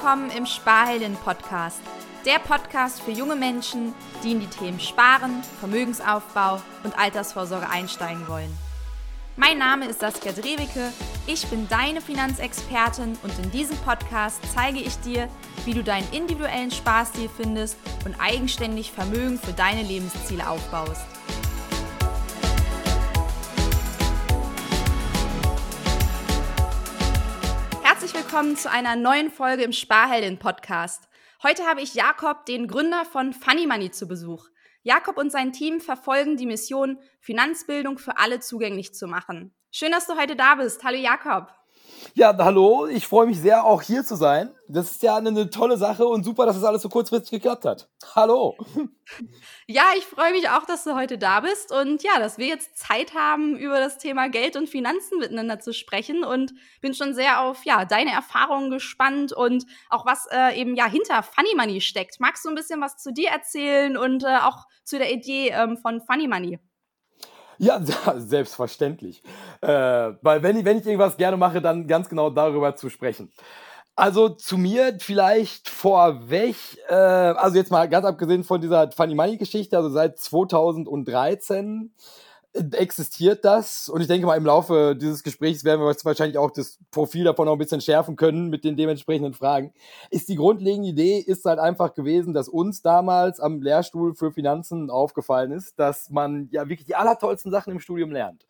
willkommen im Sparhelden Podcast. Der Podcast für junge Menschen, die in die Themen Sparen, Vermögensaufbau und Altersvorsorge einsteigen wollen. Mein Name ist Saskia Drewicke, ich bin deine Finanzexpertin und in diesem Podcast zeige ich dir, wie du deinen individuellen Sparstil findest und eigenständig Vermögen für deine Lebensziele aufbaust. Willkommen zu einer neuen Folge im Sparheldin Podcast. Heute habe ich Jakob, den Gründer von Funny Money, zu Besuch. Jakob und sein Team verfolgen die Mission, Finanzbildung für alle zugänglich zu machen. Schön, dass du heute da bist. Hallo Jakob. Ja, hallo, ich freue mich sehr, auch hier zu sein. Das ist ja eine, eine, tolle Sache und super, dass das alles so kurzfristig geklappt hat. Hallo. Ja, ich freue mich auch, dass du heute da bist und ja, dass wir jetzt Zeit haben, über das Thema Geld und Finanzen miteinander zu sprechen und bin schon sehr auf ja, deine Erfahrungen gespannt und auch was äh, eben ja hinter Funny Money steckt. Magst du ein bisschen was zu dir erzählen und äh, auch zu der Idee ähm, von Funny Money? Ja, selbstverständlich. Äh, weil wenn ich, wenn ich irgendwas gerne mache, dann ganz genau darüber zu sprechen. Also zu mir vielleicht vorweg, äh, also jetzt mal ganz abgesehen von dieser Funny Money Geschichte, also seit 2013 existiert das und ich denke mal im Laufe dieses Gesprächs werden wir wahrscheinlich auch das Profil davon noch ein bisschen schärfen können mit den dementsprechenden Fragen. Ist die grundlegende Idee ist halt einfach gewesen, dass uns damals am Lehrstuhl für Finanzen aufgefallen ist, dass man ja wirklich die allertollsten Sachen im Studium lernt.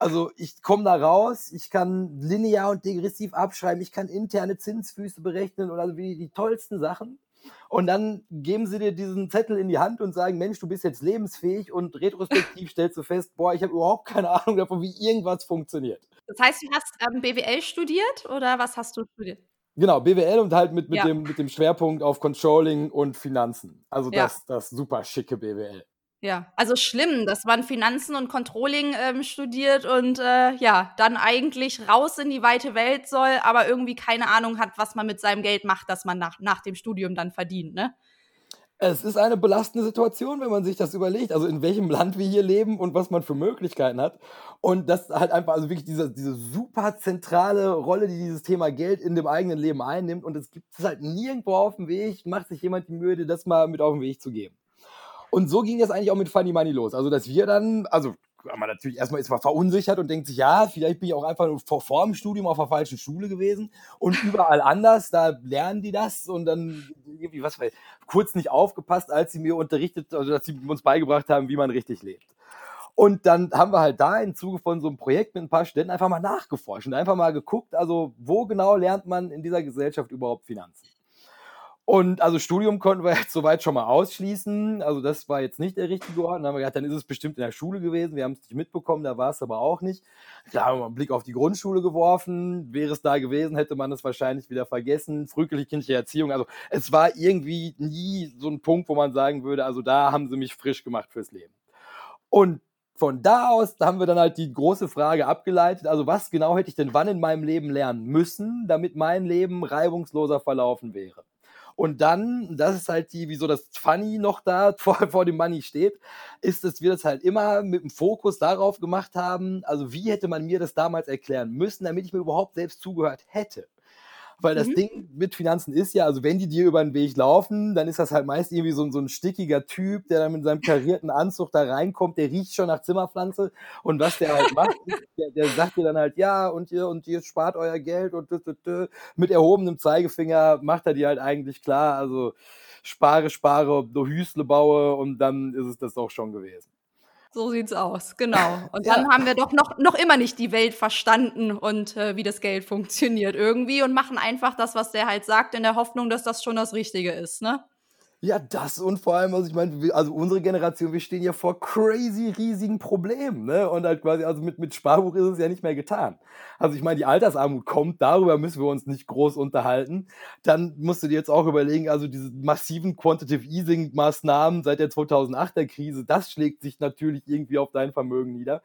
Also ich komme da raus, ich kann linear und degressiv abschreiben, ich kann interne Zinsfüße berechnen und also wie die tollsten Sachen. Und dann geben sie dir diesen Zettel in die Hand und sagen, Mensch, du bist jetzt lebensfähig und retrospektiv stellst du fest, boah, ich habe überhaupt keine Ahnung davon, wie irgendwas funktioniert. Das heißt, du hast ähm, BWL studiert oder was hast du studiert? Genau, BWL und halt mit, mit, ja. dem, mit dem Schwerpunkt auf Controlling und Finanzen. Also das, ja. das super schicke BWL. Ja, also schlimm, dass man Finanzen und Controlling ähm, studiert und äh, ja, dann eigentlich raus in die weite Welt soll, aber irgendwie keine Ahnung hat, was man mit seinem Geld macht, das man nach, nach dem Studium dann verdient, ne? Es ist eine belastende Situation, wenn man sich das überlegt, also in welchem Land wir hier leben und was man für Möglichkeiten hat. Und das halt einfach, also wirklich diese, diese super zentrale Rolle, die dieses Thema Geld in dem eigenen Leben einnimmt. Und es gibt es halt nirgendwo auf dem Weg, macht sich jemand die Mühe, dir das mal mit auf den Weg zu geben. Und so ging das eigentlich auch mit Funny Money los. Also, dass wir dann, also man natürlich erstmal ist man verunsichert und denkt sich, ja, vielleicht bin ich auch einfach nur vor, vor dem Studium auf der falschen Schule gewesen und überall anders, da lernen die das und dann irgendwie, was weiß kurz nicht aufgepasst, als sie mir unterrichtet, also dass sie uns beigebracht haben, wie man richtig lebt. Und dann haben wir halt da im Zuge von so einem Projekt mit ein paar Studenten einfach mal nachgeforscht und einfach mal geguckt, also wo genau lernt man in dieser Gesellschaft überhaupt Finanzen? Und also Studium konnten wir jetzt soweit schon mal ausschließen. Also das war jetzt nicht der richtige Ort. Dann haben wir gedacht, dann ist es bestimmt in der Schule gewesen. Wir haben es nicht mitbekommen, da war es aber auch nicht. Klar haben wir einen Blick auf die Grundschule geworfen. Wäre es da gewesen, hätte man es wahrscheinlich wieder vergessen. Frühkindliche kindliche Erziehung. Also es war irgendwie nie so ein Punkt, wo man sagen würde, also da haben sie mich frisch gemacht fürs Leben. Und von da aus haben wir dann halt die große Frage abgeleitet, also was genau hätte ich denn wann in meinem Leben lernen müssen, damit mein Leben reibungsloser verlaufen wäre. Und dann, das ist halt die, wieso das Funny noch da vor, vor dem Money steht, ist, dass wir das halt immer mit dem Fokus darauf gemacht haben, also wie hätte man mir das damals erklären müssen, damit ich mir überhaupt selbst zugehört hätte. Weil das mhm. Ding mit Finanzen ist ja, also wenn die dir über den Weg laufen, dann ist das halt meist irgendwie so, so ein stickiger Typ, der dann mit seinem karierten Anzug da reinkommt, der riecht schon nach Zimmerpflanze und was der halt macht, der, der sagt dir dann halt, ja, und ihr, und ihr spart euer Geld und mit erhobenem Zeigefinger macht er dir halt eigentlich klar, also spare, spare, du Hüsle baue und dann ist es das auch schon gewesen. So sieht's aus, genau. Und dann ja. haben wir doch noch, noch immer nicht die Welt verstanden und äh, wie das Geld funktioniert irgendwie und machen einfach das, was der halt sagt, in der Hoffnung, dass das schon das Richtige ist, ne? Ja, das und vor allem, also ich meine, also unsere Generation, wir stehen ja vor crazy riesigen Problemen, ne? Und halt quasi, also mit, mit Sparbuch ist es ja nicht mehr getan. Also ich meine, die Altersarmut kommt, darüber müssen wir uns nicht groß unterhalten. Dann musst du dir jetzt auch überlegen, also diese massiven Quantitative Easing Maßnahmen seit der 2008er Krise, das schlägt sich natürlich irgendwie auf dein Vermögen nieder.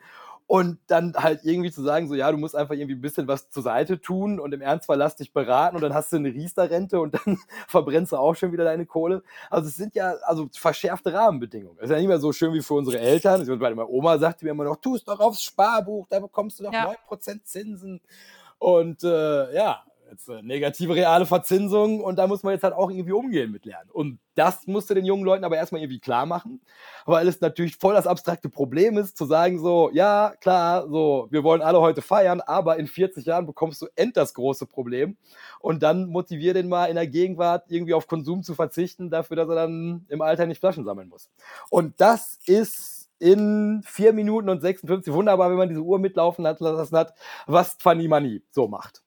Und dann halt irgendwie zu sagen, so ja, du musst einfach irgendwie ein bisschen was zur Seite tun und im Ernstfall lass dich beraten und dann hast du eine Riester-Rente und dann verbrennst du auch schon wieder deine Kohle. Also es sind ja also verschärfte Rahmenbedingungen. Es ist ja nicht mehr so schön wie für unsere Eltern. Also meine Oma sagte mir immer noch, tu es doch aufs Sparbuch, da bekommst du doch ja. 9% Zinsen. Und äh, ja, jetzt äh, negative reale Verzinsung und da muss man jetzt halt auch irgendwie umgehen mit lernen. Und das musste den jungen Leuten aber erstmal irgendwie klar machen, weil es natürlich voll das abstrakte Problem ist, zu sagen so, ja, klar, so, wir wollen alle heute feiern, aber in 40 Jahren bekommst du end das große Problem und dann motivier den mal in der Gegenwart irgendwie auf Konsum zu verzichten, dafür, dass er dann im Alter nicht Flaschen sammeln muss. Und das ist in 4 Minuten und 56 wunderbar, wenn man diese Uhr mitlaufen hat, lassen hat, was Funny Money so macht.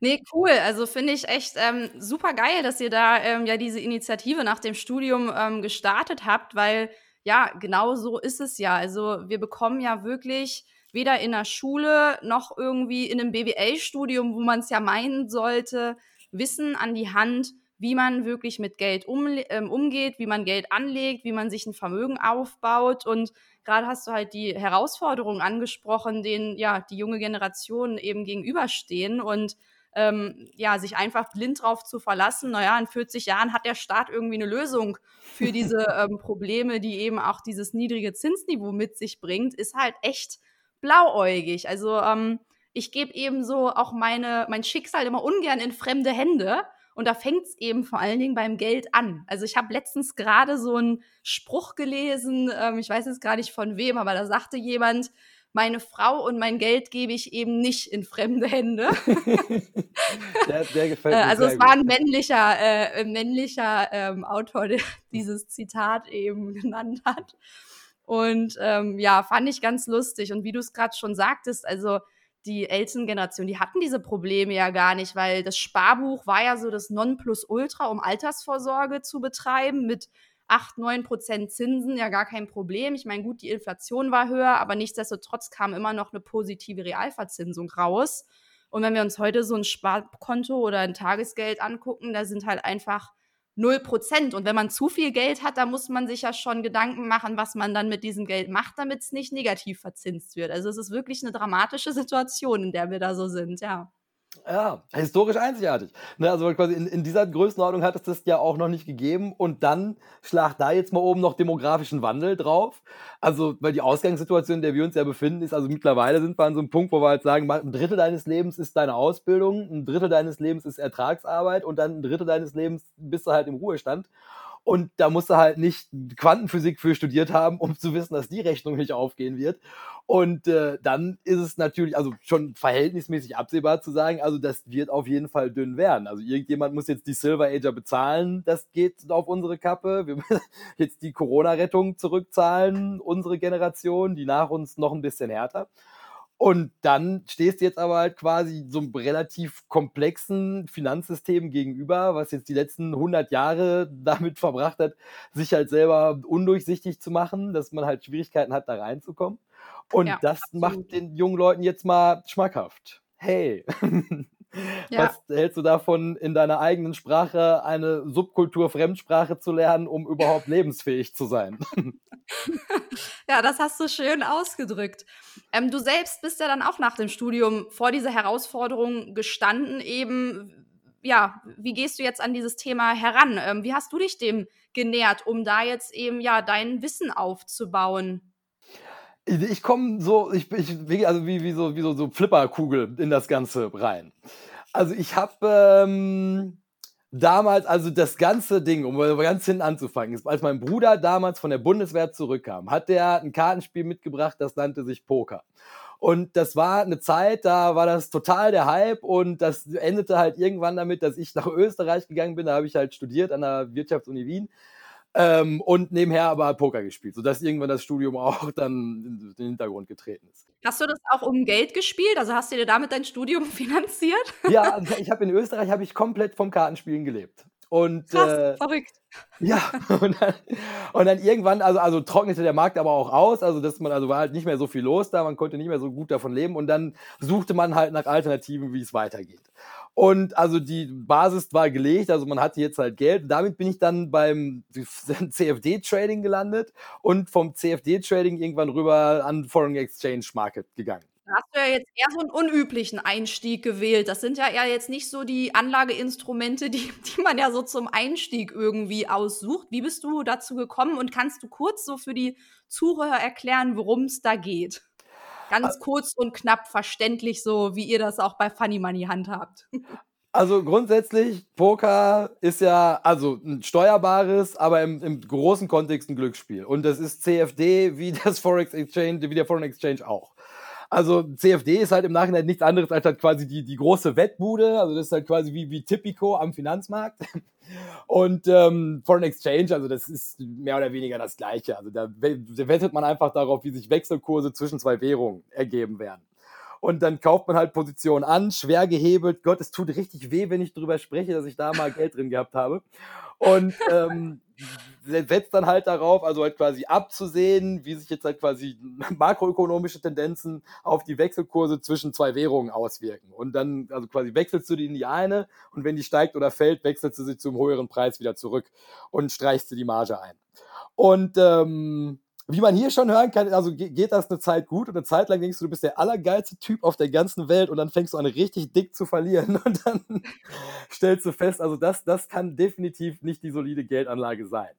Nee, cool. Also finde ich echt ähm, super geil, dass ihr da ähm, ja diese Initiative nach dem Studium ähm, gestartet habt, weil ja, genau so ist es ja. Also wir bekommen ja wirklich weder in der Schule noch irgendwie in einem BWL-Studium, wo man es ja meinen sollte, Wissen an die Hand, wie man wirklich mit Geld um, ähm, umgeht, wie man Geld anlegt, wie man sich ein Vermögen aufbaut. Und gerade hast du halt die Herausforderungen angesprochen, denen ja die junge Generation eben gegenüberstehen. Und ähm, ja, sich einfach blind drauf zu verlassen, naja, in 40 Jahren hat der Staat irgendwie eine Lösung für diese ähm, Probleme, die eben auch dieses niedrige Zinsniveau mit sich bringt, ist halt echt blauäugig. Also ähm, ich gebe eben so auch meine, mein Schicksal immer ungern in fremde Hände. Und da fängt es eben vor allen Dingen beim Geld an. Also ich habe letztens gerade so einen Spruch gelesen, ähm, ich weiß jetzt gar nicht von wem, aber da sagte jemand, meine Frau und mein Geld gebe ich eben nicht in fremde Hände. der, der gefällt mir also es war ein männlicher, äh, männlicher ähm, Autor, der dieses Zitat eben genannt hat. Und ähm, ja, fand ich ganz lustig. Und wie du es gerade schon sagtest, also die Elterngeneration, die hatten diese Probleme ja gar nicht, weil das Sparbuch war ja so das Nonplusultra, um Altersvorsorge zu betreiben mit 8, 9 Prozent Zinsen, ja gar kein Problem. Ich meine, gut, die Inflation war höher, aber nichtsdestotrotz kam immer noch eine positive Realverzinsung raus. Und wenn wir uns heute so ein Sparkonto oder ein Tagesgeld angucken, da sind halt einfach 0 Prozent. Und wenn man zu viel Geld hat, dann muss man sich ja schon Gedanken machen, was man dann mit diesem Geld macht, damit es nicht negativ verzinst wird. Also es ist wirklich eine dramatische Situation, in der wir da so sind, ja. Ja, historisch einzigartig. Ne, also quasi in, in dieser Größenordnung hat es das ja auch noch nicht gegeben. Und dann schlag da jetzt mal oben noch demografischen Wandel drauf. Also, weil die Ausgangssituation, in der wir uns ja befinden, ist, also mittlerweile sind wir an so einem Punkt, wo wir halt sagen, ein Drittel deines Lebens ist deine Ausbildung, ein Drittel deines Lebens ist Ertragsarbeit und dann ein Drittel deines Lebens bist du halt im Ruhestand. Und da musst du halt nicht Quantenphysik für studiert haben, um zu wissen, dass die Rechnung nicht aufgehen wird. Und äh, dann ist es natürlich, also schon verhältnismäßig absehbar zu sagen, also das wird auf jeden Fall dünn werden. Also irgendjemand muss jetzt die Silver Ager bezahlen, das geht auf unsere Kappe. Wir müssen jetzt die Corona-Rettung zurückzahlen, unsere Generation, die nach uns noch ein bisschen härter. Und dann stehst du jetzt aber halt quasi so einem relativ komplexen Finanzsystem gegenüber, was jetzt die letzten 100 Jahre damit verbracht hat, sich halt selber undurchsichtig zu machen, dass man halt Schwierigkeiten hat, da reinzukommen. Und ja, das absolut. macht den jungen Leuten jetzt mal schmackhaft. Hey, Ja. Was hältst du davon, in deiner eigenen Sprache eine Subkultur Fremdsprache zu lernen, um überhaupt lebensfähig zu sein? ja, das hast du schön ausgedrückt. Ähm, du selbst bist ja dann auch nach dem Studium vor dieser Herausforderung gestanden, eben, ja, wie gehst du jetzt an dieses Thema heran? Ähm, wie hast du dich dem genähert, um da jetzt eben, ja, dein Wissen aufzubauen? Ich komme so, ich, ich also wie, wie so, wie so, so Flipperkugel in das Ganze rein. Also ich habe ähm, damals, also das ganze Ding, um ganz hinten anzufangen, ist, als mein Bruder damals von der Bundeswehr zurückkam, hat der ein Kartenspiel mitgebracht, das nannte sich Poker. Und das war eine Zeit, da war das total der Hype und das endete halt irgendwann damit, dass ich nach Österreich gegangen bin. Da habe ich halt studiert an der Wirtschaftsuni Wien ähm, und nebenher aber Poker gespielt, sodass irgendwann das Studium auch dann in den Hintergrund getreten ist. Hast du das auch um Geld gespielt? Also hast du dir damit dein Studium finanziert? Ja, also ich habe in Österreich habe ich komplett vom Kartenspielen gelebt. Und, Krass, äh, verrückt. Ja, und dann, und dann, irgendwann, also, also trocknete der Markt aber auch aus, also dass man, also war halt nicht mehr so viel los da, man konnte nicht mehr so gut davon leben und dann suchte man halt nach Alternativen, wie es weitergeht. Und also die Basis war gelegt, also man hatte jetzt halt Geld. Damit bin ich dann beim CFD-Trading gelandet und vom CFD-Trading irgendwann rüber an Foreign Exchange Market gegangen. Da hast du ja jetzt eher so einen unüblichen Einstieg gewählt. Das sind ja eher jetzt nicht so die Anlageinstrumente, die, die man ja so zum Einstieg irgendwie aussucht. Wie bist du dazu gekommen und kannst du kurz so für die Zuhörer erklären, worum es da geht? Ganz kurz und knapp verständlich, so wie ihr das auch bei Funny Money handhabt. Also grundsätzlich, Poker ist ja also ein steuerbares, aber im, im großen Kontext ein Glücksspiel. Und das ist CFD wie das Forex Exchange, wie der Foreign Exchange auch. Also CFD ist halt im Nachhinein nichts anderes als halt quasi die, die große Wettbude. Also das ist halt quasi wie, wie Tipico am Finanzmarkt. Und ähm, Foreign Exchange, also das ist mehr oder weniger das Gleiche. Also da, wettet man einfach darauf, wie sich Wechselkurse zwischen zwei Währungen ergeben werden. Und dann kauft man halt Positionen an, schwer gehebelt. Gott, es tut richtig weh, wenn ich darüber spreche, dass ich da mal Geld drin gehabt habe. Und ähm, setzt dann halt darauf, also halt quasi abzusehen, wie sich jetzt halt quasi makroökonomische Tendenzen auf die Wechselkurse zwischen zwei Währungen auswirken. Und dann, also quasi wechselst du die in die eine und wenn die steigt oder fällt, wechselst du sie zum höheren Preis wieder zurück und streichst du die Marge ein. Und ähm, wie man hier schon hören kann, also geht das eine Zeit gut und eine Zeit lang denkst du, du bist der allergeilste Typ auf der ganzen Welt und dann fängst du an, richtig dick zu verlieren und dann stellst du fest, also das, das kann definitiv nicht die solide Geldanlage sein.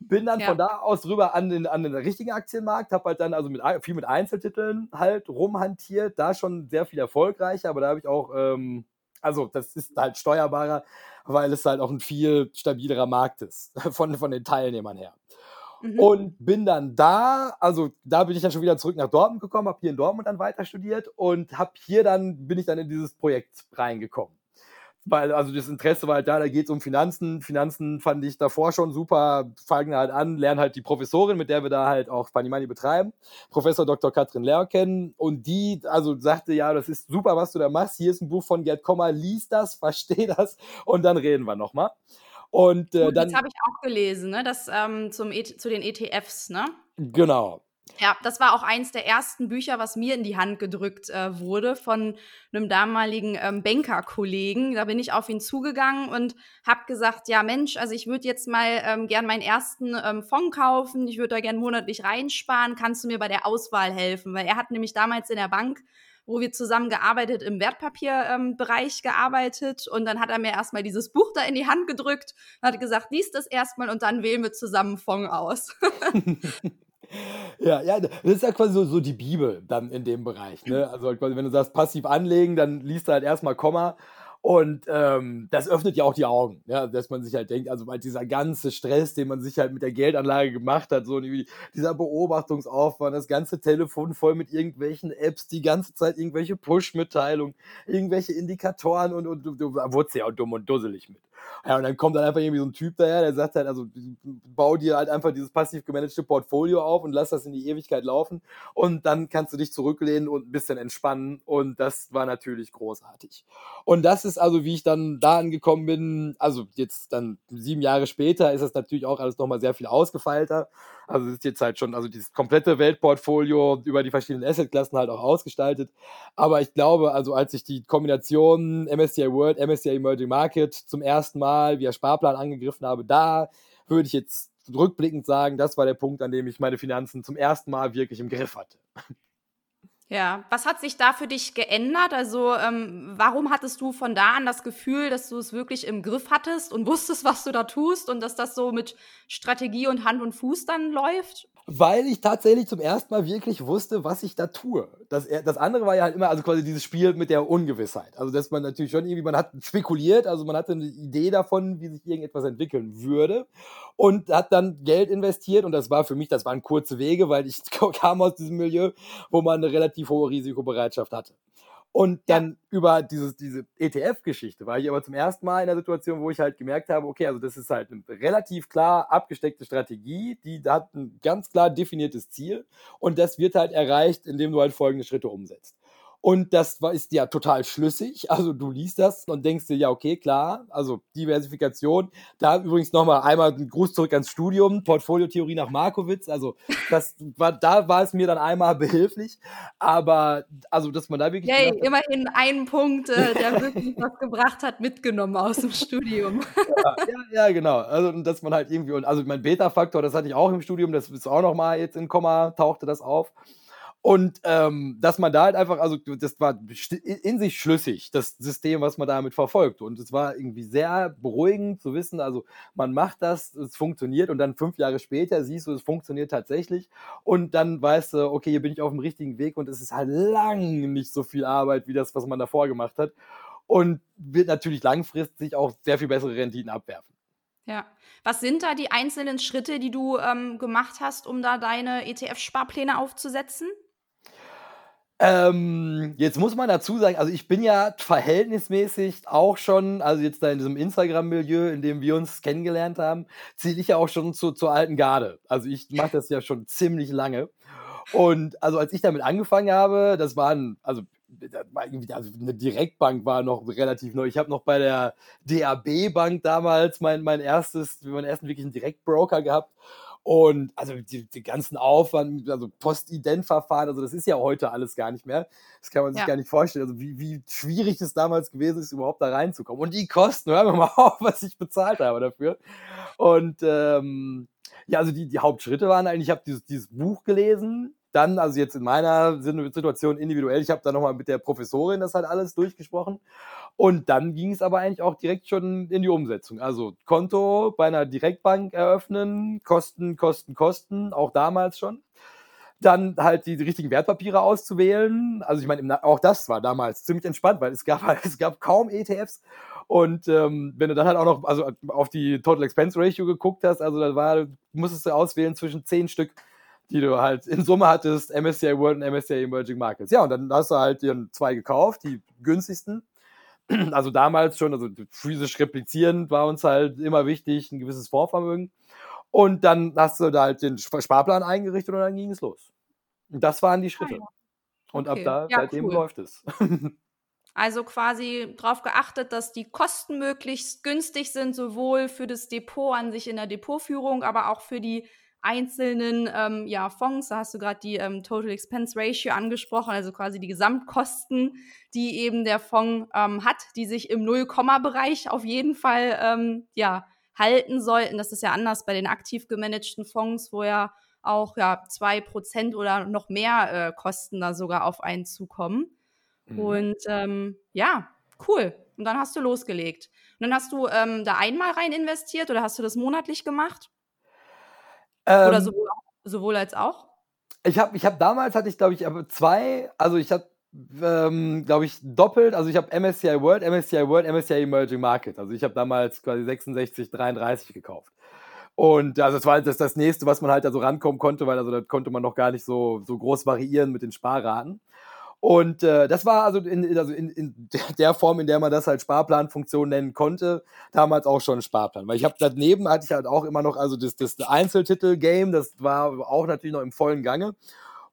Bin dann ja. von da aus rüber an den, an den richtigen Aktienmarkt, habe halt dann also mit, viel mit Einzeltiteln halt rumhantiert, da schon sehr viel erfolgreicher, aber da habe ich auch, ähm, also das ist halt steuerbarer, weil es halt auch ein viel stabilerer Markt ist von, von den Teilnehmern her. Mhm. Und bin dann da, also da bin ich dann schon wieder zurück nach Dortmund gekommen, habe hier in Dortmund dann weiter studiert und habe hier dann, bin ich dann in dieses Projekt reingekommen. Weil, also das Interesse war halt da, da geht es um Finanzen. Finanzen fand ich davor schon super, fangen halt an, lernen halt die Professorin, mit der wir da halt auch Panimani betreiben, Professor Dr. Katrin Lehr kennen. Und die, also sagte, ja, das ist super, was du da machst. Hier ist ein Buch von Gerd Kommer, lies das, versteh das und dann reden wir nochmal. Und äh, Gut, dann. Das habe ich auch gelesen, ne? Das ähm, zum e zu den ETFs, ne? Genau. Ja, das war auch eins der ersten Bücher, was mir in die Hand gedrückt äh, wurde von einem damaligen ähm, Banker-Kollegen. Da bin ich auf ihn zugegangen und habe gesagt, ja Mensch, also ich würde jetzt mal ähm, gern meinen ersten ähm, Fonds kaufen, ich würde da gern monatlich reinsparen, kannst du mir bei der Auswahl helfen? Weil er hat nämlich damals in der Bank wo wir zusammen gearbeitet, im Wertpapierbereich ähm, gearbeitet. Und dann hat er mir erstmal dieses Buch da in die Hand gedrückt und hat gesagt, lies das erstmal und dann wählen wir zusammen Fond aus. Ja, ja, das ist ja quasi so, so die Bibel dann in dem Bereich. Ne? Also halt quasi, wenn du sagst, passiv anlegen, dann liest du halt erstmal Komma und ähm, das öffnet ja auch die Augen, ja, dass man sich halt denkt, also halt dieser ganze Stress, den man sich halt mit der Geldanlage gemacht hat, so dieser Beobachtungsaufwand, das ganze Telefon voll mit irgendwelchen Apps, die ganze Zeit irgendwelche Push-Mitteilungen, irgendwelche Indikatoren und, und, und du, du wurdest ja auch dumm und dusselig mit. Ja, und dann kommt dann einfach irgendwie so ein Typ daher, der sagt halt, also bau dir halt einfach dieses passiv gemanagte Portfolio auf und lass das in die Ewigkeit laufen und dann kannst du dich zurücklehnen und ein bisschen entspannen und das war natürlich großartig. Und das ist also, wie ich dann da angekommen bin, also jetzt dann sieben Jahre später ist das natürlich auch alles nochmal sehr viel ausgefeilter. Also es ist jetzt halt schon, also dieses komplette Weltportfolio über die verschiedenen Assetklassen halt auch ausgestaltet. Aber ich glaube, also als ich die Kombination MSCI World, MSCI Emerging Market zum ersten Mal via Sparplan angegriffen habe, da würde ich jetzt rückblickend sagen, das war der Punkt, an dem ich meine Finanzen zum ersten Mal wirklich im Griff hatte. Ja, was hat sich da für dich geändert? Also, ähm, warum hattest du von da an das Gefühl, dass du es wirklich im Griff hattest und wusstest, was du da tust und dass das so mit Strategie und Hand und Fuß dann läuft? Weil ich tatsächlich zum ersten Mal wirklich wusste, was ich da tue. Das, das andere war ja halt immer, also quasi dieses Spiel mit der Ungewissheit. Also, dass man natürlich schon irgendwie, man hat spekuliert, also man hatte eine Idee davon, wie sich irgendetwas entwickeln würde und hat dann Geld investiert und das war für mich, das waren kurze Wege, weil ich kam aus diesem Milieu, wo man eine relativ hohe Risikobereitschaft hatte. Und dann ja. über dieses, diese ETF-Geschichte war ich aber zum ersten Mal in der Situation, wo ich halt gemerkt habe, okay, also das ist halt eine relativ klar abgesteckte Strategie, die hat ein ganz klar definiertes Ziel und das wird halt erreicht, indem du halt folgende Schritte umsetzt. Und das ist ja total schlüssig. Also du liest das und denkst dir, ja, okay, klar, also Diversifikation. Da übrigens nochmal einmal ein Gruß zurück ans Studium, Portfoliotheorie nach Markowitz. Also das war, da war es mir dann einmal behilflich. Aber also, dass man da wirklich. Yay, hat, immerhin einen Punkt, äh, der wirklich was gebracht hat, mitgenommen aus dem Studium. ja, ja, ja, genau. Also, dass man halt irgendwie, also mein Beta-Faktor, das hatte ich auch im Studium, das ist auch nochmal jetzt in Komma, tauchte das auf. Und ähm, dass man da halt einfach, also das war in sich schlüssig, das System, was man damit verfolgt. Und es war irgendwie sehr beruhigend zu wissen, also man macht das, es funktioniert und dann fünf Jahre später siehst du, es funktioniert tatsächlich. Und dann weißt du, okay, hier bin ich auf dem richtigen Weg und es ist halt lang nicht so viel Arbeit wie das, was man davor gemacht hat. und wird natürlich langfristig auch sehr viel bessere Renditen abwerfen. Ja. Was sind da die einzelnen Schritte, die du ähm, gemacht hast, um da deine ETF-Sparpläne aufzusetzen? Ähm, jetzt muss man dazu sagen, also ich bin ja verhältnismäßig auch schon, also jetzt da in diesem Instagram-Milieu, in dem wir uns kennengelernt haben, zähle ich ja auch schon zu, zur alten Garde. Also ich mache das ja schon ziemlich lange. Und also als ich damit angefangen habe, das waren, also also eine Direktbank war noch relativ neu. Ich habe noch bei der DAB Bank damals mein, mein erstes, meinen ersten wirklichen Direktbroker gehabt. Und also die, die ganzen Aufwand, also Postident-Verfahren, also das ist ja heute alles gar nicht mehr. Das kann man sich ja. gar nicht vorstellen. Also wie, wie schwierig es damals gewesen ist, überhaupt da reinzukommen. Und die Kosten, hören wir mal auf, was ich bezahlt habe dafür. Und ähm, ja, also die, die Hauptschritte waren eigentlich, ich habe dieses, dieses Buch gelesen, dann, also jetzt in meiner Situation individuell, ich habe da nochmal mit der Professorin das halt alles durchgesprochen. Und dann ging es aber eigentlich auch direkt schon in die Umsetzung. Also Konto bei einer Direktbank eröffnen, Kosten, Kosten, Kosten, auch damals schon. Dann halt die, die richtigen Wertpapiere auszuwählen. Also ich meine, auch das war damals ziemlich entspannt, weil es gab, es gab kaum ETFs. Und ähm, wenn du dann halt auch noch also auf die Total Expense Ratio geguckt hast, also da war, musstest du auswählen zwischen zehn Stück die du halt in Summe hattest, MSCI World und MSCI Emerging Markets. Ja, und dann hast du halt dir zwei gekauft, die günstigsten. Also damals schon, also physisch replizieren war uns halt immer wichtig, ein gewisses Fondsvermögen. Und dann hast du da halt den Sparplan eingerichtet und dann ging es los. Und das waren die Schritte. Ah. Und okay. ab da, ja, seitdem cool. läuft es. Also quasi darauf geachtet, dass die Kosten möglichst günstig sind, sowohl für das Depot an sich in der Depotführung, aber auch für die einzelnen ähm, ja, Fonds. Da hast du gerade die ähm, Total Expense Ratio angesprochen, also quasi die Gesamtkosten, die eben der Fonds ähm, hat, die sich im Null-Komma-Bereich auf jeden Fall ähm, ja, halten sollten. Das ist ja anders bei den aktiv gemanagten Fonds, wo ja auch ja, zwei Prozent oder noch mehr äh, Kosten da sogar auf einen zukommen. Mhm. Und ähm, ja, cool. Und dann hast du losgelegt. Und dann hast du ähm, da einmal rein investiert oder hast du das monatlich gemacht? Ähm, Oder sowohl, sowohl als auch? Ich habe ich hab damals hatte ich, glaube ich, zwei, also ich hatte, ähm, glaube ich, doppelt, also ich habe MSCI World, MSCI World, MSCI Emerging Market. Also ich habe damals quasi 66, 33 gekauft. Und also das war das, das nächste, was man halt da so rankommen konnte, weil also da konnte man noch gar nicht so, so groß variieren mit den Sparraten. Und äh, das war also, in, also in, in der Form, in der man das halt Sparplanfunktion nennen konnte, damals auch schon Sparplan. Weil ich habe daneben hatte ich halt auch immer noch, also das, das Einzeltitel-Game, das war auch natürlich noch im vollen Gange.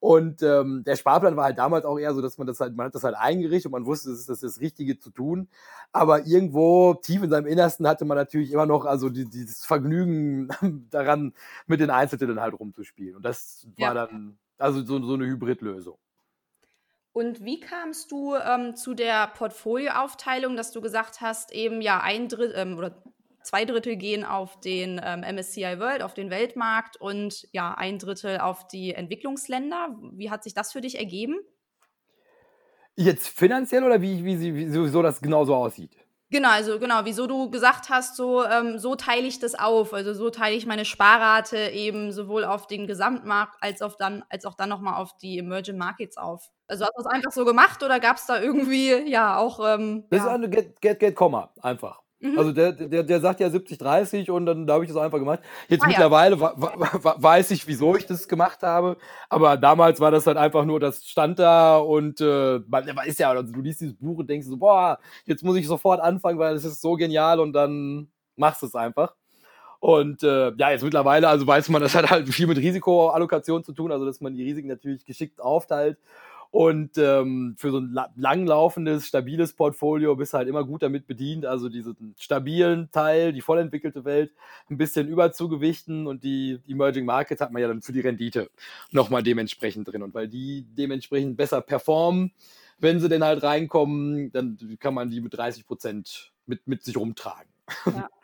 Und ähm, der Sparplan war halt damals auch eher so, dass man das halt, man hat das halt eingerichtet und man wusste, das ist das, das Richtige zu tun. Aber irgendwo tief in seinem Innersten hatte man natürlich immer noch also die, dieses Vergnügen daran, mit den Einzeltiteln halt rumzuspielen. Und das war ja. dann also so, so eine Hybridlösung. Und wie kamst du ähm, zu der Portfolioaufteilung, dass du gesagt hast, eben ja ein Drittel ähm, oder zwei Drittel gehen auf den ähm, MSCI World, auf den Weltmarkt und ja ein Drittel auf die Entwicklungsländer. Wie hat sich das für dich ergeben? Jetzt finanziell oder wie, wie, wie, so das genau so aussieht? Genau, also genau, wieso du gesagt hast, so, ähm, so teile ich das auf. Also so teile ich meine Sparrate eben sowohl auf den Gesamtmarkt als, auf dann, als auch dann nochmal auf die Emerging Markets auf. Also hast du das einfach so gemacht oder gab es da irgendwie, ja, auch. Ähm, das ja. ist eine Get, Get, Get, Komma, einfach. Mhm. Also der, der, der sagt ja 70, 30 und dann da habe ich das einfach gemacht. Jetzt ah, mittlerweile ja. weiß ich, wieso ich das gemacht habe, aber damals war das halt einfach nur, das stand da und äh, man ist ja, also du liest dieses Buch und denkst so, boah, jetzt muss ich sofort anfangen, weil es ist so genial und dann machst du es einfach. Und äh, ja, jetzt mittlerweile, also weiß man, das hat halt viel mit Risikoallokation zu tun, also dass man die Risiken natürlich geschickt aufteilt und ähm, für so ein langlaufendes, stabiles Portfolio bist du halt immer gut damit bedient, also diesen stabilen Teil, die vollentwickelte Welt, ein bisschen überzugewichten und die Emerging Markets hat man ja dann für die Rendite nochmal dementsprechend drin. Und weil die dementsprechend besser performen, wenn sie denn halt reinkommen, dann kann man die mit 30 Prozent mit, mit sich rumtragen. Ja.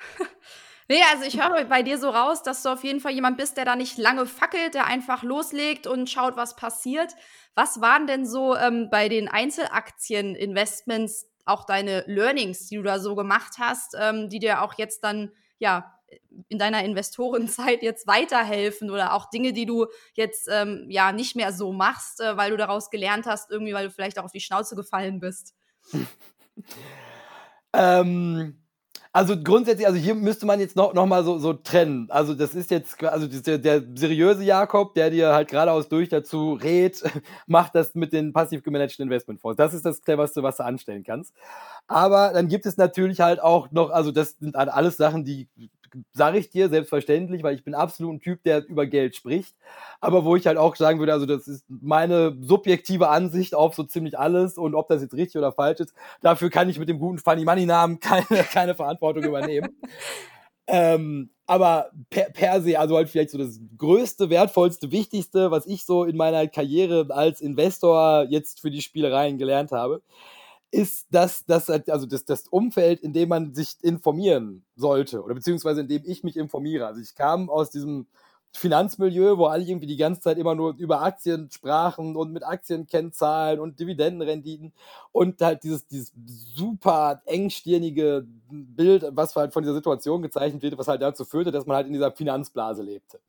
Nee, also ich höre bei dir so raus, dass du auf jeden Fall jemand bist, der da nicht lange fackelt, der einfach loslegt und schaut, was passiert. Was waren denn so ähm, bei den Einzelaktien-Investments auch deine Learnings, die du da so gemacht hast, ähm, die dir auch jetzt dann, ja, in deiner Investorenzeit jetzt weiterhelfen oder auch Dinge, die du jetzt ähm, ja nicht mehr so machst, äh, weil du daraus gelernt hast, irgendwie, weil du vielleicht auch auf die Schnauze gefallen bist? Ähm, also grundsätzlich, also hier müsste man jetzt noch, noch mal so, so trennen. Also das ist jetzt, also der, der seriöse Jakob, der dir halt geradeaus durch dazu rät, macht das mit den passiv gemanagten Investmentfonds. Das ist das cleverste, was du anstellen kannst. Aber dann gibt es natürlich halt auch noch, also das sind halt alles Sachen, die sage ich dir selbstverständlich, weil ich bin absolut ein Typ, der über Geld spricht. Aber wo ich halt auch sagen würde, also das ist meine subjektive Ansicht auf so ziemlich alles und ob das jetzt richtig oder falsch ist, dafür kann ich mit dem guten Funny Money Namen keine, keine Verantwortung übernehmen. Ähm, aber per, per se, also halt vielleicht so das größte, wertvollste, wichtigste, was ich so in meiner Karriere als Investor jetzt für die Spielereien gelernt habe, ist das, das, also das, das Umfeld, in dem man sich informieren sollte oder beziehungsweise in dem ich mich informiere. Also ich kam aus diesem Finanzmilieu, wo alle irgendwie die ganze Zeit immer nur über Aktien sprachen und mit Aktienkennzahlen und Dividendenrenditen und halt dieses, dieses super engstirnige Bild, was halt von dieser Situation gezeichnet wird, was halt dazu führte, dass man halt in dieser Finanzblase lebte.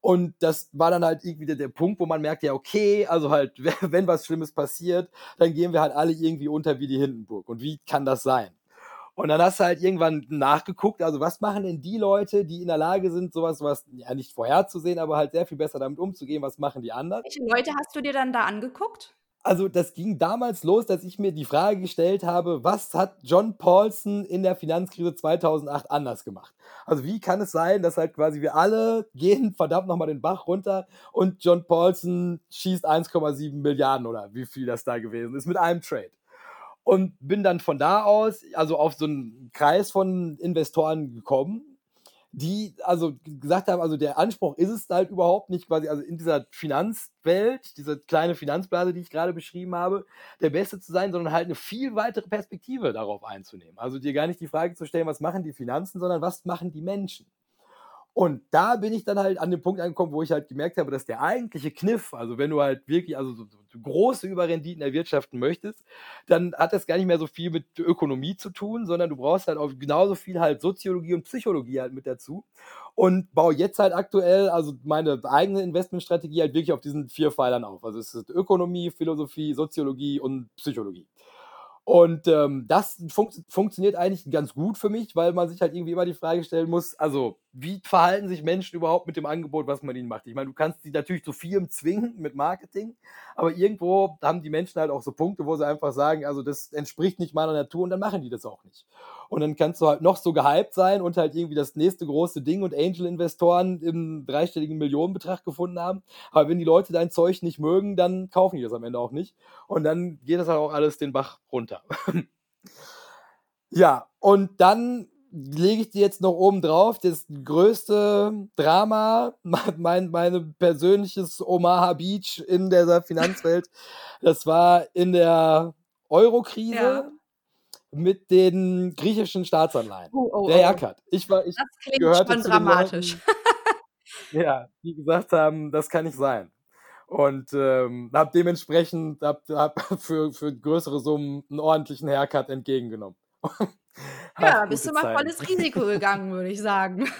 Und das war dann halt irgendwie der, der Punkt, wo man merkt, ja, okay, also halt, wenn was Schlimmes passiert, dann gehen wir halt alle irgendwie unter wie die Hindenburg. Und wie kann das sein? Und dann hast du halt irgendwann nachgeguckt, also was machen denn die Leute, die in der Lage sind, sowas, was ja nicht vorherzusehen, aber halt sehr viel besser damit umzugehen, was machen die anderen? Welche Leute hast du dir dann da angeguckt? Also das ging damals los, dass ich mir die Frage gestellt habe, was hat John Paulson in der Finanzkrise 2008 anders gemacht? Also wie kann es sein, dass halt quasi wir alle gehen verdammt nochmal den Bach runter und John Paulson schießt 1,7 Milliarden oder wie viel das da gewesen ist mit einem Trade? Und bin dann von da aus, also auf so einen Kreis von Investoren gekommen, die also gesagt haben, also der Anspruch ist es halt überhaupt nicht quasi, also in dieser Finanzwelt, diese kleine Finanzblase, die ich gerade beschrieben habe, der Beste zu sein, sondern halt eine viel weitere Perspektive darauf einzunehmen. Also dir gar nicht die Frage zu stellen, was machen die Finanzen, sondern was machen die Menschen. Und da bin ich dann halt an dem Punkt angekommen, wo ich halt gemerkt habe, dass der eigentliche Kniff, also wenn du halt wirklich also so, so große Überrenditen erwirtschaften möchtest, dann hat das gar nicht mehr so viel mit Ökonomie zu tun, sondern du brauchst halt auch genauso viel halt Soziologie und Psychologie halt mit dazu. Und baue jetzt halt aktuell, also meine eigene Investmentstrategie halt wirklich auf diesen vier Pfeilern auf. Also es ist Ökonomie, Philosophie, Soziologie und Psychologie. Und ähm, das fun funktioniert eigentlich ganz gut für mich, weil man sich halt irgendwie immer die Frage stellen muss, also wie verhalten sich Menschen überhaupt mit dem Angebot, was man ihnen macht? Ich meine, du kannst sie natürlich zu Firmen zwingen mit Marketing, aber irgendwo haben die Menschen halt auch so Punkte, wo sie einfach sagen, also das entspricht nicht meiner Natur und dann machen die das auch nicht. Und dann kannst du halt noch so gehypt sein und halt irgendwie das nächste große Ding und Angel-Investoren im dreistelligen Millionenbetrag gefunden haben. Aber wenn die Leute dein Zeug nicht mögen, dann kaufen die das am Ende auch nicht. Und dann geht das halt auch alles den Bach runter. ja, und dann lege ich dir jetzt noch oben drauf das größte Drama, mein, mein persönliches Omaha Beach in der Finanzwelt. Das war in der Euro-Krise. Ja mit den griechischen Staatsanleihen. Oh, oh, der Haircut. Oh. Ich war, ich das klingt schon dramatisch. Leuten, ja, die gesagt haben, das kann nicht sein. Und ähm, habe dementsprechend hab, hab für, für größere Summen einen ordentlichen Haircut entgegengenommen. Ja, bist du mal volles Risiko gegangen, würde ich sagen.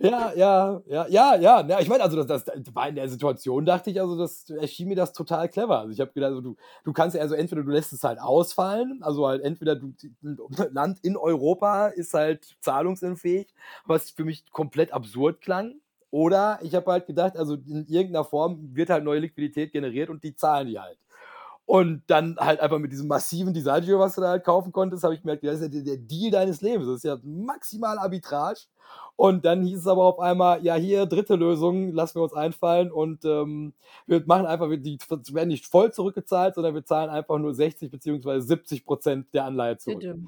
Ja, ja, ja, ja, ja. ja ich meine, also das, das war in der Situation, dachte ich, also das erschien mir das total clever. Also ich habe gedacht, also du, du kannst ja also entweder du lässt es halt ausfallen, also halt entweder du Land in Europa ist halt zahlungsunfähig, was für mich komplett absurd klang. Oder ich habe halt gedacht, also in irgendeiner Form wird halt neue Liquidität generiert und die zahlen die halt. Und dann halt einfach mit diesem massiven Disagio, was du da halt kaufen konntest, habe ich gemerkt, das ist ja der Deal deines Lebens. Das ist ja maximal Arbitrage. Und dann hieß es aber auf einmal, ja, hier, dritte Lösung, lassen wir uns einfallen und ähm, wir machen einfach, die werden nicht voll zurückgezahlt, sondern wir zahlen einfach nur 60 beziehungsweise 70 Prozent der Anleihe zurück. Bitte.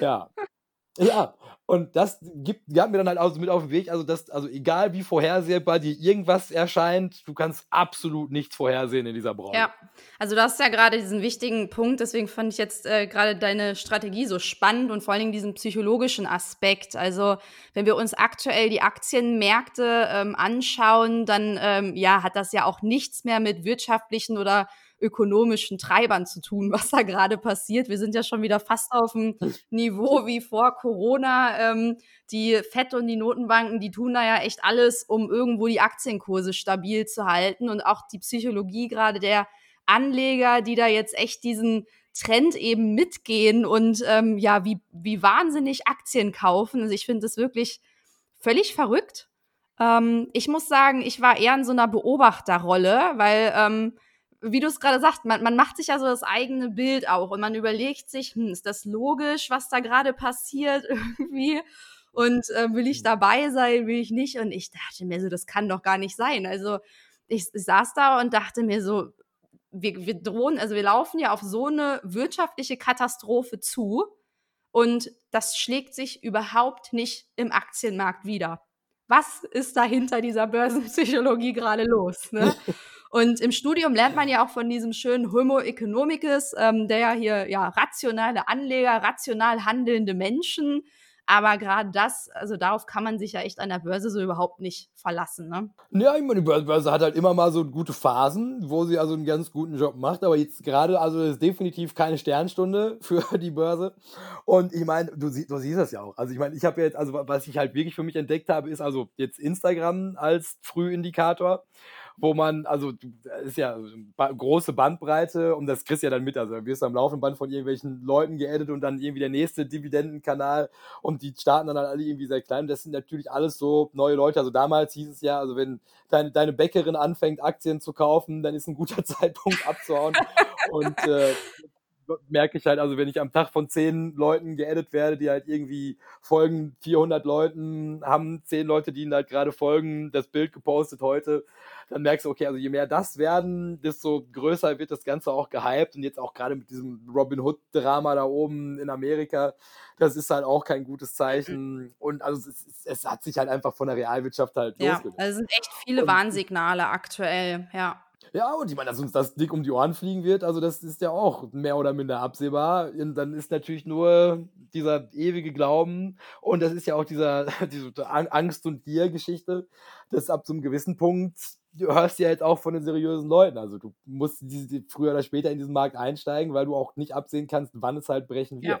Ja. Ja, und das gibt, gab mir dann halt auch so mit auf den Weg, also das, also egal wie vorhersehbar dir irgendwas erscheint, du kannst absolut nichts vorhersehen in dieser Branche. Ja, also du hast ja gerade diesen wichtigen Punkt, deswegen fand ich jetzt äh, gerade deine Strategie so spannend und vor allen Dingen diesen psychologischen Aspekt. Also wenn wir uns aktuell die Aktienmärkte ähm, anschauen, dann ähm, ja, hat das ja auch nichts mehr mit wirtschaftlichen oder ökonomischen Treibern zu tun, was da gerade passiert. Wir sind ja schon wieder fast auf dem Niveau wie vor Corona. Ähm, die FED und die Notenbanken, die tun da ja echt alles, um irgendwo die Aktienkurse stabil zu halten und auch die Psychologie gerade der Anleger, die da jetzt echt diesen Trend eben mitgehen und ähm, ja, wie, wie wahnsinnig Aktien kaufen. Also ich finde das wirklich völlig verrückt. Ähm, ich muss sagen, ich war eher in so einer Beobachterrolle, weil, ähm, wie du es gerade sagst, man, man macht sich ja so das eigene Bild auch und man überlegt sich, hm, ist das logisch, was da gerade passiert irgendwie? Und äh, will ich mhm. dabei sein, will ich nicht? Und ich dachte mir so, das kann doch gar nicht sein. Also ich, ich saß da und dachte mir so, wir, wir drohen, also wir laufen ja auf so eine wirtschaftliche Katastrophe zu und das schlägt sich überhaupt nicht im Aktienmarkt wieder. Was ist da hinter dieser Börsenpsychologie gerade los? Ne? Und im Studium lernt man ja auch von diesem schönen Homo economicus, ähm, der ja hier ja rationale Anleger, rational handelnde Menschen aber gerade das, also darauf kann man sich ja echt an der Börse so überhaupt nicht verlassen. Ne? Ja, ich meine, die Börse hat halt immer mal so gute Phasen, wo sie also einen ganz guten Job macht. Aber jetzt gerade, also ist definitiv keine Sternstunde für die Börse. Und ich meine, du, du siehst das ja auch. Also ich meine, ich habe jetzt, also was ich halt wirklich für mich entdeckt habe, ist also jetzt Instagram als Frühindikator wo man, also ist ja ba große Bandbreite und das kriegst du ja dann mit. Also du wirst am laufenden Band von irgendwelchen Leuten geedit und dann irgendwie der nächste Dividendenkanal und die starten dann halt alle irgendwie sehr klein. Das sind natürlich alles so neue Leute. Also damals hieß es ja, also wenn deine, deine Bäckerin anfängt, Aktien zu kaufen, dann ist ein guter Zeitpunkt abzuhauen. und äh, merke ich halt, also wenn ich am Tag von zehn Leuten geedit werde, die halt irgendwie folgen, 400 Leuten, haben zehn Leute, die ihnen halt gerade folgen, das Bild gepostet heute, dann merkst du, okay, also je mehr das werden, desto größer wird das Ganze auch gehypt und jetzt auch gerade mit diesem Robin Hood-Drama da oben in Amerika, das ist halt auch kein gutes Zeichen und also es, es hat sich halt einfach von der Realwirtschaft halt ja, losgelöst. Also es sind echt viele Warnsignale aktuell, ja. Ja, und ich meine, dass uns das dick um die Ohren fliegen wird, also das ist ja auch mehr oder minder absehbar. Und dann ist natürlich nur dieser ewige Glauben und das ist ja auch dieser, diese Angst- und Gier-Geschichte, dass ab so einem gewissen Punkt du hörst ja jetzt auch von den seriösen Leuten. Also du musst die, früher oder später in diesen Markt einsteigen, weil du auch nicht absehen kannst, wann es halt brechen wird. Ja.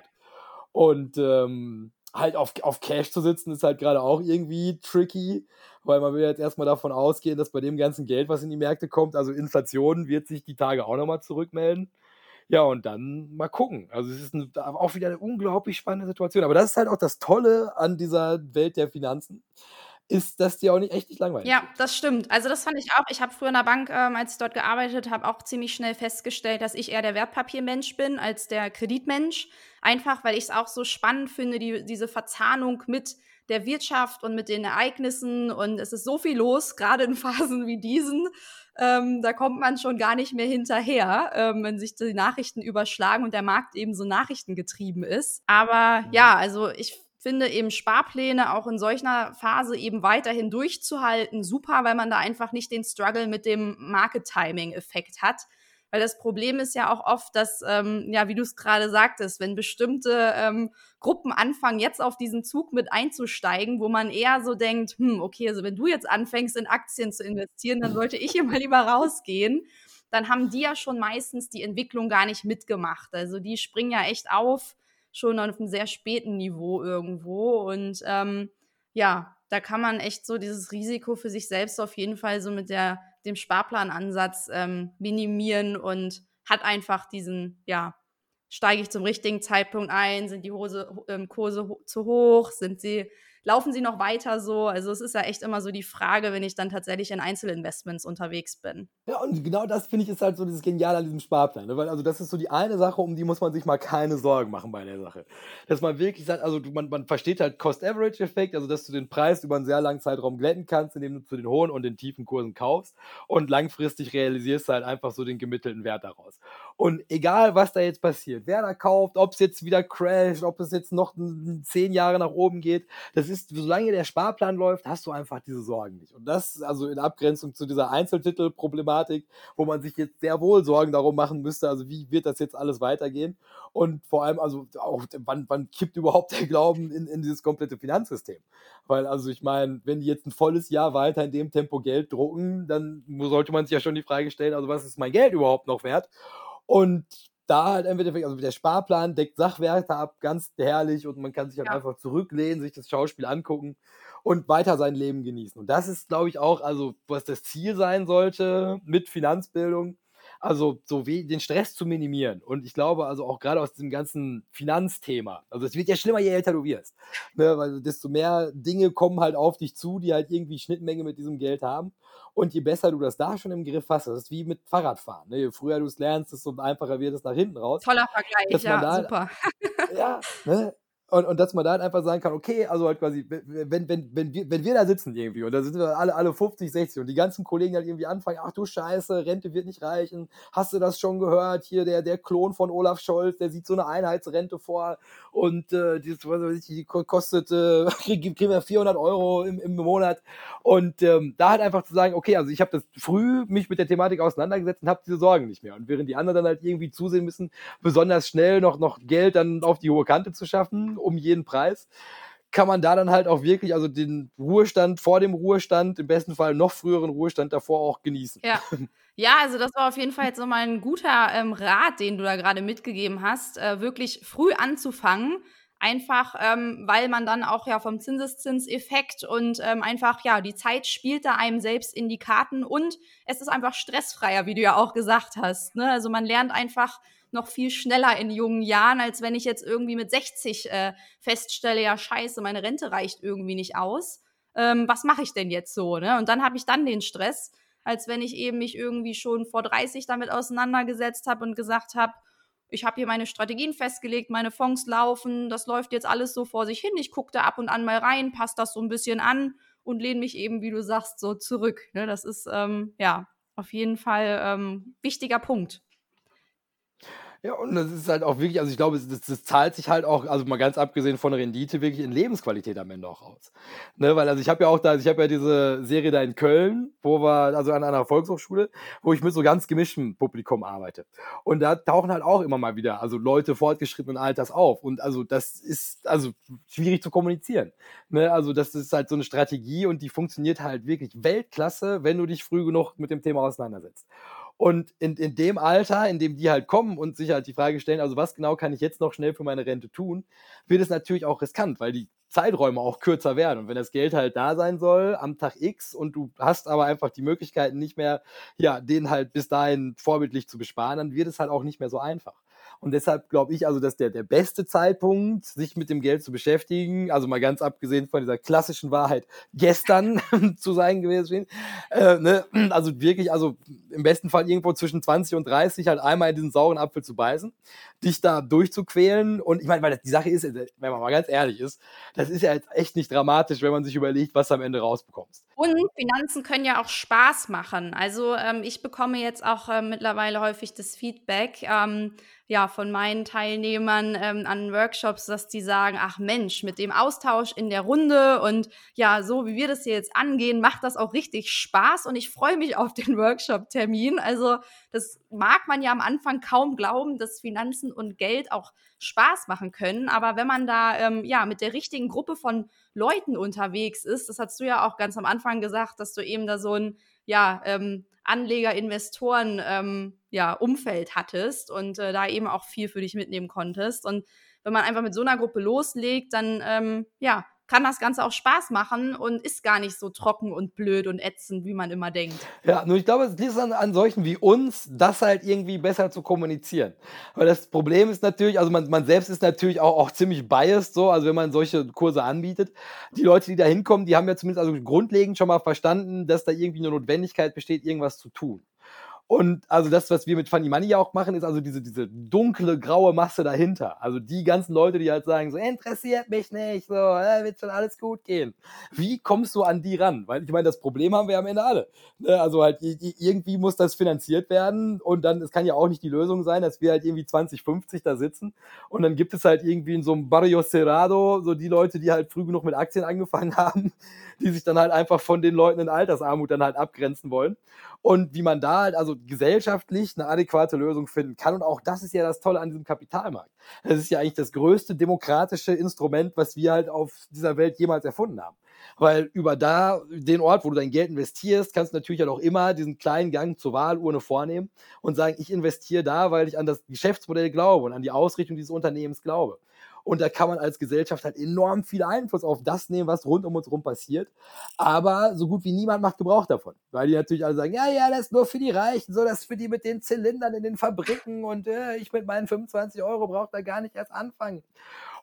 Und ähm, halt auf, auf Cash zu sitzen, ist halt gerade auch irgendwie tricky, weil man will jetzt erstmal davon ausgehen, dass bei dem ganzen Geld, was in die Märkte kommt, also Inflation wird sich die Tage auch nochmal zurückmelden. Ja, und dann mal gucken. Also es ist eine, auch wieder eine unglaublich spannende Situation. Aber das ist halt auch das Tolle an dieser Welt der Finanzen ist das dir auch nicht echt nicht langweilig. Ja, das stimmt. Also das fand ich auch. Ich habe früher in der Bank, ähm, als ich dort gearbeitet habe, auch ziemlich schnell festgestellt, dass ich eher der Wertpapiermensch bin als der Kreditmensch. Einfach, weil ich es auch so spannend finde, die, diese Verzahnung mit der Wirtschaft und mit den Ereignissen. Und es ist so viel los, gerade in Phasen wie diesen. Ähm, da kommt man schon gar nicht mehr hinterher, ähm, wenn sich die Nachrichten überschlagen und der Markt eben so nachrichtengetrieben ist. Aber ja, also ich finde eben Sparpläne auch in solcher Phase eben weiterhin durchzuhalten super, weil man da einfach nicht den Struggle mit dem Market-Timing-Effekt hat. Weil das Problem ist ja auch oft, dass, ähm, ja, wie du es gerade sagtest, wenn bestimmte ähm, Gruppen anfangen, jetzt auf diesen Zug mit einzusteigen, wo man eher so denkt, hm, okay, also wenn du jetzt anfängst, in Aktien zu investieren, dann sollte ich immer lieber rausgehen. Dann haben die ja schon meistens die Entwicklung gar nicht mitgemacht. Also die springen ja echt auf schon auf einem sehr späten Niveau irgendwo. Und ähm, ja, da kann man echt so dieses Risiko für sich selbst auf jeden Fall so mit der, dem Sparplanansatz ähm, minimieren und hat einfach diesen, ja, steige ich zum richtigen Zeitpunkt ein, sind die Hose, ähm, Kurse ho zu hoch, sind sie laufen sie noch weiter so? Also es ist ja echt immer so die Frage, wenn ich dann tatsächlich in Einzelinvestments unterwegs bin. Ja, und genau das finde ich ist halt so dieses Geniale an diesem Sparplan. Ne? Weil also das ist so die eine Sache, um die muss man sich mal keine Sorgen machen bei der Sache. Dass man wirklich sagt, also man, man versteht halt Cost-Average-Effekt, also dass du den Preis über einen sehr langen Zeitraum glätten kannst, indem du zu den hohen und den tiefen Kursen kaufst und langfristig realisierst du halt einfach so den gemittelten Wert daraus. Und egal, was da jetzt passiert, wer da kauft, ob es jetzt wieder crasht, ob es jetzt noch zehn Jahre nach oben geht, das ist, solange der Sparplan läuft, hast du einfach diese Sorgen nicht. Und das, also in Abgrenzung zu dieser Einzeltitelproblematik, wo man sich jetzt sehr wohl Sorgen darum machen müsste, also wie wird das jetzt alles weitergehen? Und vor allem, also auch, wann, wann kippt überhaupt der Glauben in, in dieses komplette Finanzsystem? Weil, also ich meine, wenn die jetzt ein volles Jahr weiter in dem Tempo Geld drucken, dann sollte man sich ja schon die Frage stellen, also was ist mein Geld überhaupt noch wert? Und da halt entweder, also der Sparplan deckt Sachwerte ab, ganz herrlich und man kann sich halt ja. einfach zurücklehnen, sich das Schauspiel angucken und weiter sein Leben genießen. Und das ist, glaube ich, auch, also was das Ziel sein sollte mit Finanzbildung. Also so wie den Stress zu minimieren. Und ich glaube, also auch gerade aus diesem ganzen Finanzthema, also es wird ja schlimmer, je älter du wirst. Ne? Weil desto mehr Dinge kommen halt auf dich zu, die halt irgendwie Schnittmenge mit diesem Geld haben. Und je besser du das da schon im Griff hast, das ist wie mit Fahrradfahren. Ne? Je früher du es lernst, desto einfacher wird es nach hinten raus. Toller Vergleich, ja, da, super. ja, ne? Und, und dass man da halt einfach sagen kann, okay, also halt quasi, wenn, wenn, wenn, wir, wenn wir da sitzen irgendwie und da sind wir alle, alle 50, 60 und die ganzen Kollegen halt irgendwie anfangen, ach du Scheiße, Rente wird nicht reichen, hast du das schon gehört? Hier der, der Klon von Olaf Scholz, der sieht so eine Einheitsrente vor und äh, die, was weiß ich, die kostet, äh, kriegen wir 400 Euro im, im Monat und ähm, da halt einfach zu sagen, okay, also ich habe das früh mich mit der Thematik auseinandergesetzt und habe diese Sorgen nicht mehr und während die anderen dann halt irgendwie zusehen müssen, besonders schnell noch, noch Geld dann auf die hohe Kante zu schaffen, um jeden Preis, kann man da dann halt auch wirklich, also den Ruhestand vor dem Ruhestand, im besten Fall noch früheren Ruhestand davor auch genießen. Ja. Ja, also das war auf jeden Fall jetzt nochmal ein guter ähm, Rat, den du da gerade mitgegeben hast, äh, wirklich früh anzufangen. Einfach, ähm, weil man dann auch ja vom Zinseszinseffekt und ähm, einfach, ja, die Zeit spielt da einem selbst in die Karten und es ist einfach stressfreier, wie du ja auch gesagt hast. Ne? Also man lernt einfach noch viel schneller in jungen Jahren, als wenn ich jetzt irgendwie mit 60 äh, feststelle, ja scheiße, meine Rente reicht irgendwie nicht aus. Ähm, was mache ich denn jetzt so? Ne? Und dann habe ich dann den Stress, als wenn ich eben mich irgendwie schon vor 30 damit auseinandergesetzt habe und gesagt habe, ich habe hier meine Strategien festgelegt, meine Fonds laufen, das läuft jetzt alles so vor sich hin. Ich gucke da ab und an mal rein, passe das so ein bisschen an und lehne mich eben, wie du sagst, so zurück. Ne? Das ist ähm, ja auf jeden Fall ähm, wichtiger Punkt. Ja, und das ist halt auch wirklich, also ich glaube, das, das zahlt sich halt auch, also mal ganz abgesehen von Rendite, wirklich in Lebensqualität am Ende auch aus. Ne, weil also ich habe ja auch da, also ich habe ja diese Serie da in Köln, wo wir, also an einer Volkshochschule, wo ich mit so ganz gemischtem Publikum arbeite. Und da tauchen halt auch immer mal wieder, also Leute fortgeschrittenen Alters auf. Und also das ist also schwierig zu kommunizieren. Ne, also das ist halt so eine Strategie und die funktioniert halt wirklich Weltklasse, wenn du dich früh genug mit dem Thema auseinandersetzt. Und in, in dem Alter, in dem die halt kommen und sich halt die Frage stellen, also was genau kann ich jetzt noch schnell für meine Rente tun, wird es natürlich auch riskant, weil die Zeiträume auch kürzer werden. Und wenn das Geld halt da sein soll am Tag X und du hast aber einfach die Möglichkeiten nicht mehr, ja, den halt bis dahin vorbildlich zu besparen, dann wird es halt auch nicht mehr so einfach. Und deshalb glaube ich also, dass der, der beste Zeitpunkt, sich mit dem Geld zu beschäftigen, also mal ganz abgesehen von dieser klassischen Wahrheit, gestern zu sein gewesen, äh, ne? also wirklich, also im besten Fall irgendwo zwischen 20 und 30 halt einmal in diesen sauren Apfel zu beißen, dich da durchzuquälen und ich meine, weil die Sache ist, wenn man mal ganz ehrlich ist, das ist ja jetzt echt nicht dramatisch, wenn man sich überlegt, was du am Ende rausbekommst. Und Finanzen können ja auch Spaß machen. Also ähm, ich bekomme jetzt auch äh, mittlerweile häufig das Feedback, ähm, ja, von meinen Teilnehmern ähm, an Workshops, dass die sagen, ach Mensch, mit dem Austausch in der Runde und ja, so wie wir das hier jetzt angehen, macht das auch richtig Spaß und ich freue mich auf den Workshop-Termin. Also das mag man ja am Anfang kaum glauben, dass Finanzen und Geld auch Spaß machen können. Aber wenn man da ähm, ja mit der richtigen Gruppe von Leuten unterwegs ist, das hast du ja auch ganz am Anfang gesagt, dass du eben da so ein ja, ähm, Anleger, Investoren ähm, ja, Umfeld hattest und äh, da eben auch viel für dich mitnehmen konntest. Und wenn man einfach mit so einer Gruppe loslegt, dann ähm, ja, kann das Ganze auch Spaß machen und ist gar nicht so trocken und blöd und ätzend, wie man immer denkt. Ja, nur ich glaube, es liegt an, an solchen wie uns, das halt irgendwie besser zu kommunizieren. Weil das Problem ist natürlich, also man, man selbst ist natürlich auch, auch ziemlich biased, so, also wenn man solche Kurse anbietet. Die Leute, die da hinkommen, die haben ja zumindest also grundlegend schon mal verstanden, dass da irgendwie eine Notwendigkeit besteht, irgendwas zu tun. Und also das, was wir mit Funny Money ja auch machen, ist also diese, diese dunkle, graue Masse dahinter. Also die ganzen Leute, die halt sagen, so interessiert mich nicht, so, äh, wird schon alles gut gehen. Wie kommst du an die ran? Weil ich meine, das Problem haben wir am Ende alle. Ne? Also halt, irgendwie muss das finanziert werden und dann, es kann ja auch nicht die Lösung sein, dass wir halt irgendwie 2050 da sitzen und dann gibt es halt irgendwie in so einem Barrio Cerrado so die Leute, die halt früh genug mit Aktien angefangen haben, die sich dann halt einfach von den Leuten in Altersarmut dann halt abgrenzen wollen. Und wie man da halt also gesellschaftlich eine adäquate Lösung finden kann. Und auch das ist ja das Tolle an diesem Kapitalmarkt. Das ist ja eigentlich das größte demokratische Instrument, was wir halt auf dieser Welt jemals erfunden haben. Weil über da, den Ort, wo du dein Geld investierst, kannst du natürlich halt auch immer diesen kleinen Gang zur Wahlurne vornehmen und sagen, ich investiere da, weil ich an das Geschäftsmodell glaube und an die Ausrichtung dieses Unternehmens glaube. Und da kann man als Gesellschaft halt enorm viel Einfluss auf das nehmen, was rund um uns rum passiert. Aber so gut wie niemand macht Gebrauch davon. Weil die natürlich alle sagen, ja, ja, das ist nur für die Reichen, so das ist für die mit den Zylindern in den Fabriken und äh, ich mit meinen 25 Euro brauche da gar nicht erst anfangen.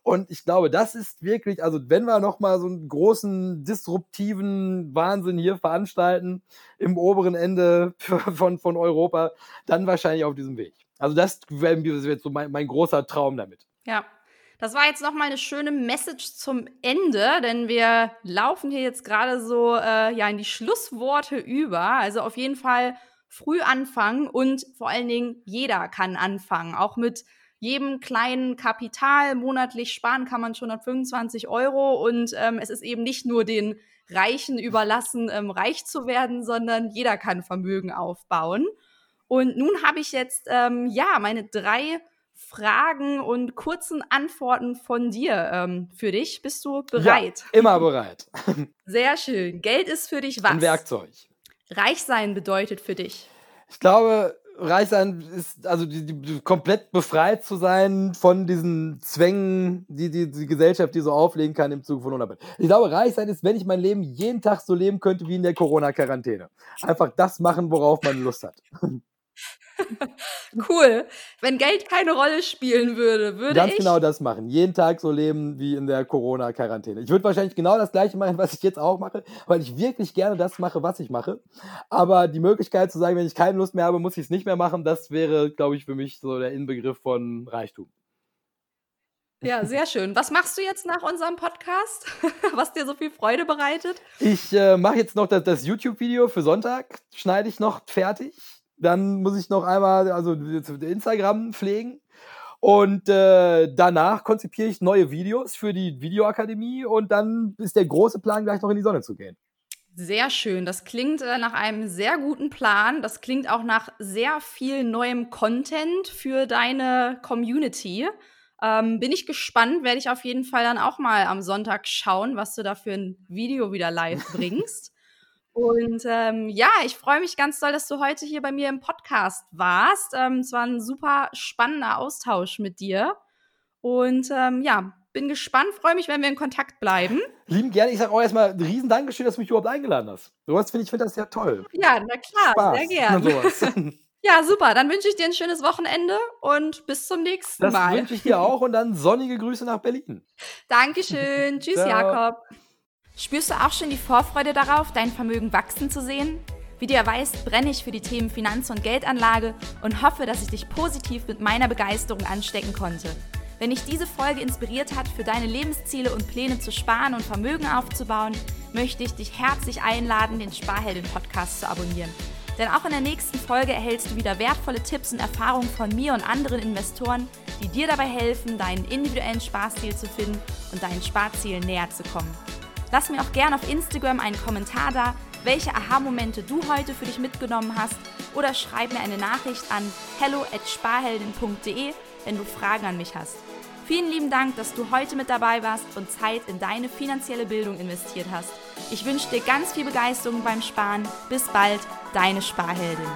Und ich glaube, das ist wirklich, also wenn wir nochmal so einen großen disruptiven Wahnsinn hier veranstalten im oberen Ende von, von Europa, dann wahrscheinlich auf diesem Weg. Also das wäre jetzt so mein, mein großer Traum damit. Ja, das war jetzt nochmal eine schöne Message zum Ende, denn wir laufen hier jetzt gerade so äh, ja, in die Schlussworte über. Also auf jeden Fall früh anfangen und vor allen Dingen jeder kann anfangen, auch mit jedem kleinen Kapital monatlich sparen kann man schon 125 Euro und ähm, es ist eben nicht nur den Reichen überlassen, ähm, reich zu werden, sondern jeder kann Vermögen aufbauen. Und nun habe ich jetzt ähm, ja meine drei Fragen und kurzen Antworten von dir ähm, für dich. Bist du bereit? Ja, immer bereit. Sehr schön. Geld ist für dich was? Ein Werkzeug. Reich sein bedeutet für dich. Ich glaube, reich sein ist, also die, die, komplett befreit zu sein von diesen Zwängen, die, die die Gesellschaft dir so auflegen kann im Zuge von Unarbeit. Ich glaube, reich sein ist, wenn ich mein Leben jeden Tag so leben könnte wie in der Corona-Quarantäne. Einfach das machen, worauf man Lust hat. cool. Wenn Geld keine Rolle spielen würde, würde Ganz ich. genau das machen. Jeden Tag so leben wie in der Corona-Quarantäne. Ich würde wahrscheinlich genau das gleiche machen, was ich jetzt auch mache, weil ich wirklich gerne das mache, was ich mache. Aber die Möglichkeit zu sagen, wenn ich keine Lust mehr habe, muss ich es nicht mehr machen, das wäre, glaube ich, für mich so der Inbegriff von Reichtum. Ja, sehr schön. Was machst du jetzt nach unserem Podcast, was dir so viel Freude bereitet? Ich äh, mache jetzt noch das, das YouTube-Video für Sonntag, schneide ich noch fertig dann muss ich noch einmal also Instagram pflegen. Und äh, danach konzipiere ich neue Videos für die Videoakademie und dann ist der große Plan, gleich noch in die Sonne zu gehen. Sehr schön. Das klingt äh, nach einem sehr guten Plan. Das klingt auch nach sehr viel neuem Content für deine Community. Ähm, bin ich gespannt, werde ich auf jeden Fall dann auch mal am Sonntag schauen, was du da für ein Video wieder live bringst. Und ähm, ja, ich freue mich ganz doll, dass du heute hier bei mir im Podcast warst. Ähm, es war ein super spannender Austausch mit dir. Und ähm, ja, bin gespannt, freue mich, wenn wir in Kontakt bleiben. Lieben gerne. Ich sage auch erstmal ein riesen Dankeschön, dass du mich überhaupt eingeladen hast. Sowas finde ich find das ja toll. Ja, na klar, Spaß sehr gerne. ja, super. Dann wünsche ich dir ein schönes Wochenende und bis zum nächsten das Mal. Das wünsche ich dir auch und dann sonnige Grüße nach Berlin. Dankeschön. Tschüss, Jakob. Spürst du auch schon die Vorfreude darauf, dein Vermögen wachsen zu sehen? Wie ja weißt, brenne ich für die Themen Finanz- und Geldanlage und hoffe, dass ich dich positiv mit meiner Begeisterung anstecken konnte. Wenn dich diese Folge inspiriert hat, für deine Lebensziele und Pläne zu sparen und Vermögen aufzubauen, möchte ich dich herzlich einladen, den Sparheldin-Podcast zu abonnieren. Denn auch in der nächsten Folge erhältst du wieder wertvolle Tipps und Erfahrungen von mir und anderen Investoren, die dir dabei helfen, deinen individuellen Sparstil zu finden und deinen Sparzielen näher zu kommen. Lass mir auch gerne auf Instagram einen Kommentar da, welche Aha-Momente du heute für dich mitgenommen hast oder schreib mir eine Nachricht an hello@sparheldin.de, wenn du Fragen an mich hast. Vielen lieben Dank, dass du heute mit dabei warst und Zeit in deine finanzielle Bildung investiert hast. Ich wünsche dir ganz viel Begeisterung beim Sparen. Bis bald, deine Sparheldin.